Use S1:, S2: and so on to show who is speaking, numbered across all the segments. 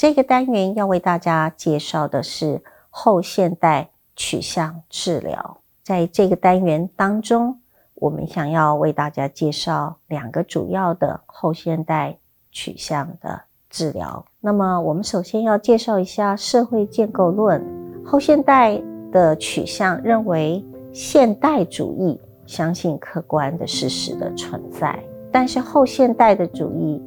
S1: 这个单元要为大家介绍的是后现代取向治疗。在这个单元当中，我们想要为大家介绍两个主要的后现代取向的治疗。那么，我们首先要介绍一下社会建构论。后现代的取向认为，现代主义相信客观的事实的存在，但是后现代的主义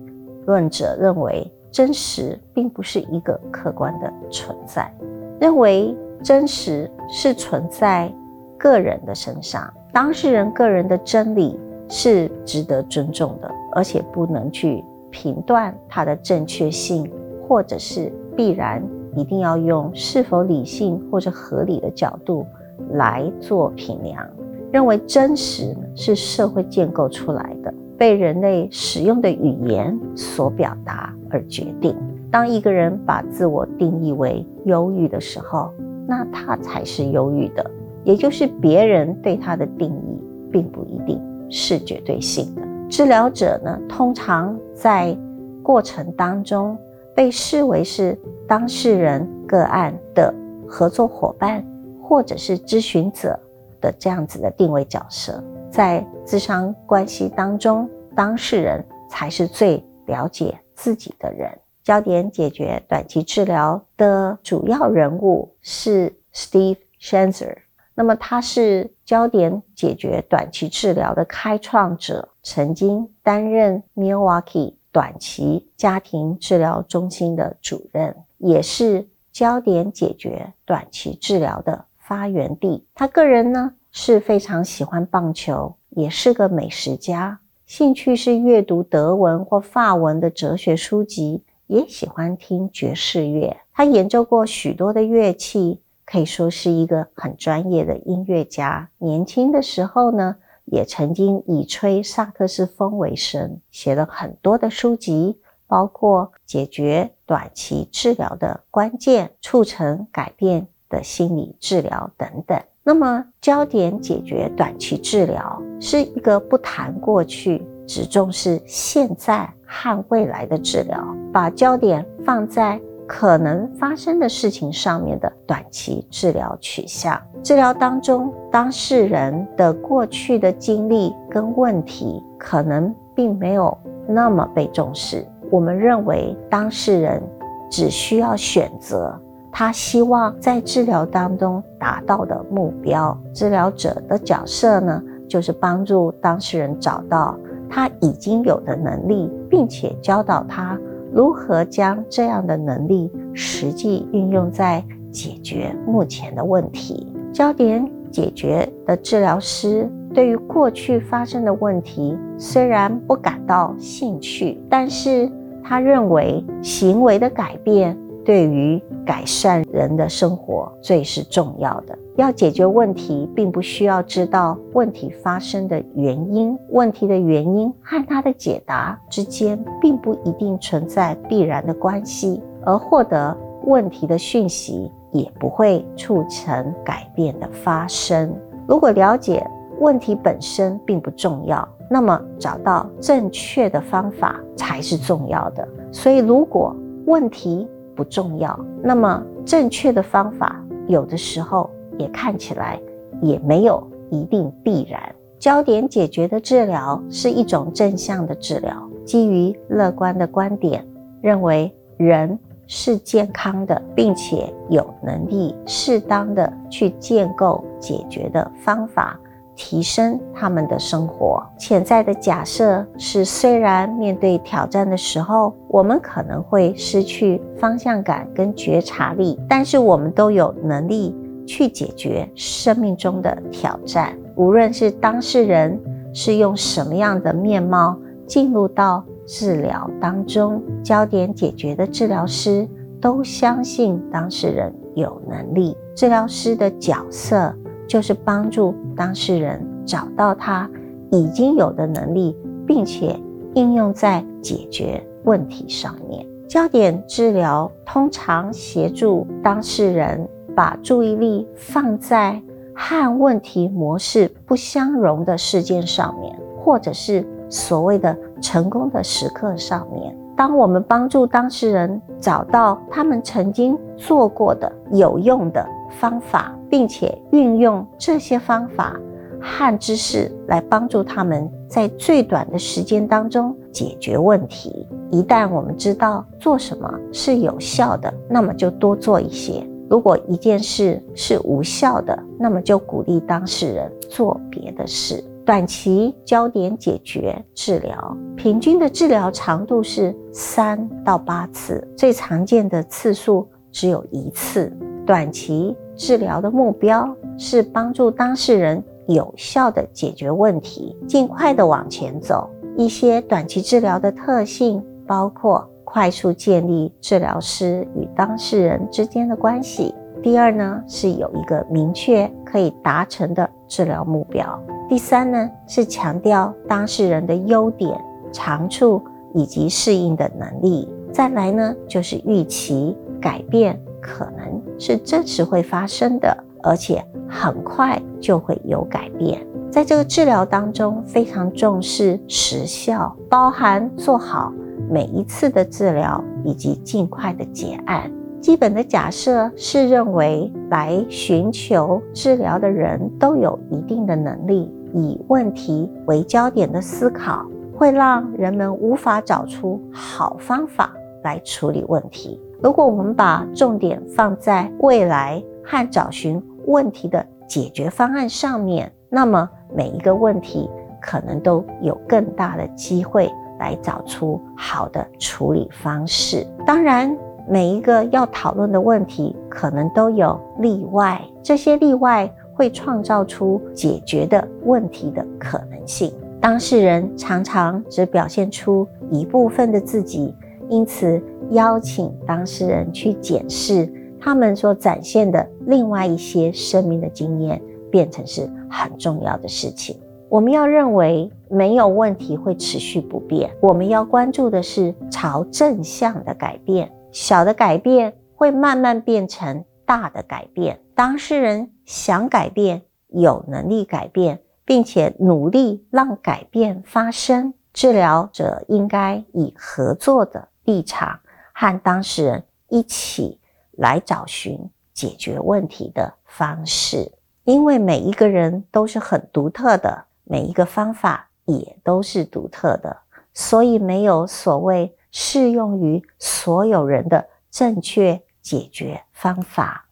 S1: 论者认为。真实并不是一个客观的存在，认为真实是存在个人的身上，当事人个人的真理是值得尊重的，而且不能去评断它的正确性，或者是必然一定要用是否理性或者合理的角度来做评量。认为真实是社会建构出来的。被人类使用的语言所表达而决定。当一个人把自我定义为忧郁的时候，那他才是忧郁的，也就是别人对他的定义并不一定是绝对性的。治疗者呢，通常在过程当中被视为是当事人个案的合作伙伴，或者是咨询者的这样子的定位角色。在咨商关系当中，当事人才是最了解自己的人。焦点解决短期治疗的主要人物是 Steve Shanzer，那么他是焦点解决短期治疗的开创者，曾经担任 Milwaukee 短期家庭治疗中心的主任，也是焦点解决短期治疗的发源地。他个人呢？是非常喜欢棒球，也是个美食家，兴趣是阅读德文或法文的哲学书籍，也喜欢听爵士乐。他演奏过许多的乐器，可以说是一个很专业的音乐家。年轻的时候呢，也曾经以吹萨克斯风为生，写了很多的书籍，包括解决短期治疗的关键、促成改变的心理治疗等等。那么，焦点解决短期治疗是一个不谈过去，只重视现在和未来的治疗，把焦点放在可能发生的事情上面的短期治疗取向。治疗当中，当事人的过去的经历跟问题可能并没有那么被重视。我们认为，当事人只需要选择。他希望在治疗当中达到的目标，治疗者的角色呢，就是帮助当事人找到他已经有的能力，并且教导他如何将这样的能力实际运用在解决目前的问题。焦点解决的治疗师对于过去发生的问题虽然不感到兴趣，但是他认为行为的改变。对于改善人的生活最是重要的。要解决问题，并不需要知道问题发生的原因，问题的原因和它的解答之间并不一定存在必然的关系，而获得问题的讯息也不会促成改变的发生。如果了解问题本身并不重要，那么找到正确的方法才是重要的。所以，如果问题，不重要，那么正确的方法有的时候也看起来也没有一定必然。焦点解决的治疗是一种正向的治疗，基于乐观的观点，认为人是健康的，并且有能力适当的去建构解决的方法。提升他们的生活。潜在的假设是，虽然面对挑战的时候，我们可能会失去方向感跟觉察力，但是我们都有能力去解决生命中的挑战。无论是当事人是用什么样的面貌进入到治疗当中，焦点解决的治疗师都相信当事人有能力。治疗师的角色。就是帮助当事人找到他已经有的能力，并且应用在解决问题上面。焦点治疗通常协助当事人把注意力放在和问题模式不相容的事件上面，或者是所谓的成功的时刻上面，当我们帮助当事人找到他们曾经做过的有用的方法，并且运用这些方法和知识来帮助他们在最短的时间当中解决问题。一旦我们知道做什么是有效的，那么就多做一些。如果一件事是无效的，那么就鼓励当事人做别的事。短期焦点解决治疗，平均的治疗长度是三到八次，最常见的次数只有一次。短期治疗的目标是帮助当事人有效的解决问题，尽快的往前走。一些短期治疗的特性包括。快速建立治疗师与当事人之间的关系。第二呢，是有一个明确可以达成的治疗目标。第三呢，是强调当事人的优点、长处以及适应的能力。再来呢，就是预期改变可能是真实会发生的，而且很快就会有改变。在这个治疗当中，非常重视时效，包含做好。每一次的治疗以及尽快的结案，基本的假设是认为来寻求治疗的人都有一定的能力，以问题为焦点的思考会让人们无法找出好方法来处理问题。如果我们把重点放在未来和找寻问题的解决方案上面，那么每一个问题可能都有更大的机会。来找出好的处理方式。当然，每一个要讨论的问题可能都有例外，这些例外会创造出解决的问题的可能性。当事人常常只表现出一部分的自己，因此邀请当事人去检视他们所展现的另外一些生命的经验，变成是很重要的事情。我们要认为没有问题会持续不变，我们要关注的是朝正向的改变，小的改变会慢慢变成大的改变。当事人想改变，有能力改变，并且努力让改变发生。治疗者应该以合作的立场和当事人一起来找寻解决问题的方式，因为每一个人都是很独特的。每一个方法也都是独特的，所以没有所谓适用于所有人的正确解决方法。